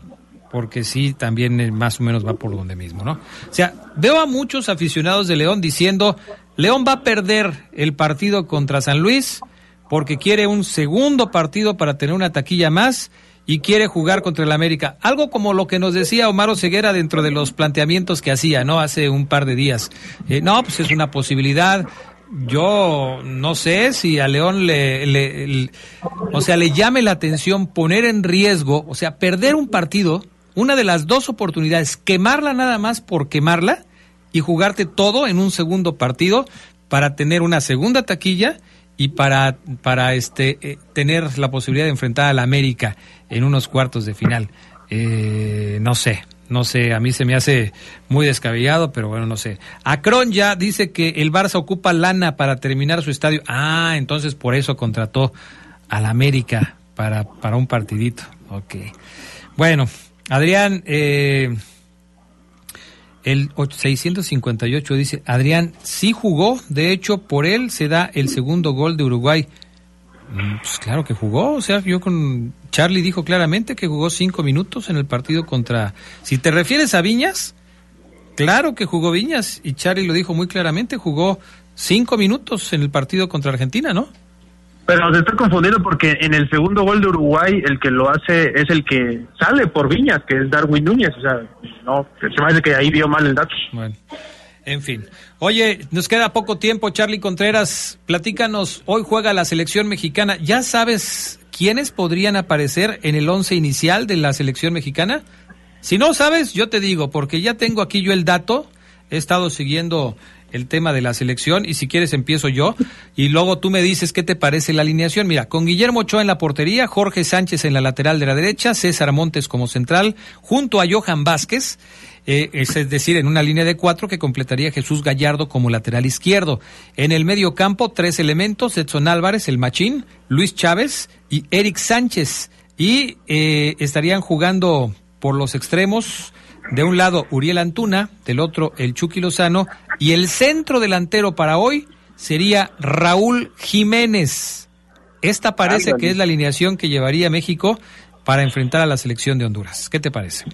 porque sí, también más o menos va por donde mismo, ¿no? O sea, veo a muchos aficionados de León diciendo, León va a perder el partido contra San Luis porque quiere un segundo partido para tener una taquilla más y quiere jugar contra el América. Algo como lo que nos decía Omar Ceguera dentro de los planteamientos que hacía, ¿no? Hace un par de días. Eh, no, pues es una posibilidad. Yo no sé si a León le, le, o sea, le llame la atención poner en riesgo, o sea, perder un partido, una de las dos oportunidades, quemarla nada más por quemarla y jugarte todo en un segundo partido para tener una segunda taquilla y para, para este, eh, tener la posibilidad de enfrentar a América en unos cuartos de final. Eh, no sé, no sé, a mí se me hace muy descabellado, pero bueno, no sé. Acron ya dice que el Barça ocupa lana para terminar su estadio. Ah, entonces por eso contrató a la América para, para un partidito. Ok. Bueno, Adrián, eh, el 658 dice, Adrián sí jugó, de hecho por él se da el segundo gol de Uruguay. Mm, pues claro que jugó, o sea, yo con Charlie dijo claramente que jugó cinco minutos en el partido contra... Si te refieres a Viñas, claro que jugó Viñas y Charlie lo dijo muy claramente, jugó cinco minutos en el partido contra Argentina, ¿no? Pero se está confundiendo porque en el segundo gol de Uruguay el que lo hace es el que sale por Viñas, que es Darwin Núñez. O sea, no, se me hace que ahí vio mal el dato. Bueno, en fin. Oye, nos queda poco tiempo, Charlie Contreras. Platícanos, hoy juega la selección mexicana. ¿Ya sabes quiénes podrían aparecer en el once inicial de la selección mexicana? Si no sabes, yo te digo, porque ya tengo aquí yo el dato. He estado siguiendo el tema de la selección y si quieres empiezo yo y luego tú me dices qué te parece la alineación. Mira, con Guillermo Ochoa en la portería, Jorge Sánchez en la lateral de la derecha, César Montes como central, junto a Johan Vázquez, eh, es decir, en una línea de cuatro que completaría Jesús Gallardo como lateral izquierdo. En el medio campo, tres elementos, Edson Álvarez, el Machín, Luis Chávez y Eric Sánchez. Y eh, estarían jugando por los extremos de un lado, Uriel Antuna, del otro, el Chucky Lozano, y el centro delantero para hoy sería Raúl Jiménez. Esta parece que es la alineación que llevaría México para enfrentar a la selección de Honduras. ¿Qué te parece?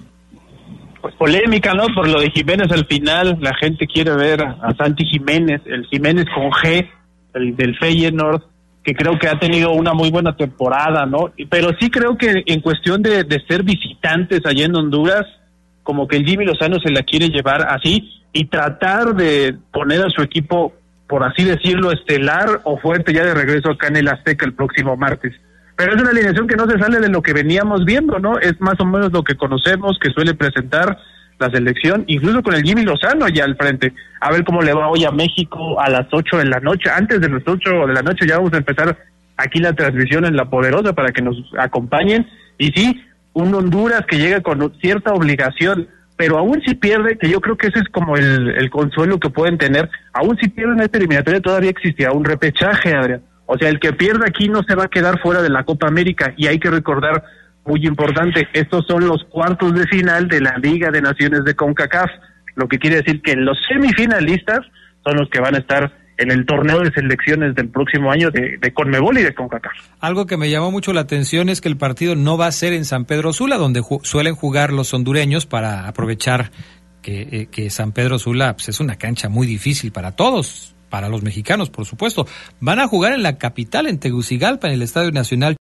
Pues polémica, ¿no? Por lo de Jiménez al final, la gente quiere ver a Santi Jiménez, el Jiménez con G, el del Feyenoord, que creo que ha tenido una muy buena temporada, ¿no? Pero sí creo que en cuestión de, de ser visitantes allá en Honduras, como que el Jimmy Lozano se la quiere llevar así y tratar de poner a su equipo, por así decirlo, estelar o fuerte ya de regreso acá en el Azteca el próximo martes. Pero es una alineación que no se sale de lo que veníamos viendo, ¿no? Es más o menos lo que conocemos, que suele presentar la selección, incluso con el Jimmy Lozano allá al frente. A ver cómo le va hoy a México a las 8 de la noche. Antes de las 8 de la noche ya vamos a empezar aquí la transmisión en La Poderosa para que nos acompañen. Y sí, un Honduras que llega con cierta obligación, pero aún si pierde, que yo creo que ese es como el, consuelo que pueden tener, aún si pierden esta eliminatoria todavía existía un repechaje, Adrián. O sea, el que pierda aquí no se va a quedar fuera de la Copa América y hay que recordar, muy importante, estos son los cuartos de final de la Liga de Naciones de CONCACAF, lo que quiere decir que los semifinalistas son los que van a estar en el torneo de selecciones del próximo año de, de, Conmebol y de CONCACAF. Algo que me llamó mucho la atención es que el partido no va a ser en San Pedro Sula, donde suelen jugar los hondureños para aprovechar que, eh, San Pedro Sula pues, es una cancha muy difícil para todos, para los mexicanos, por supuesto. Van a jugar en la capital, en Tegucigalpa, en el Estadio Nacional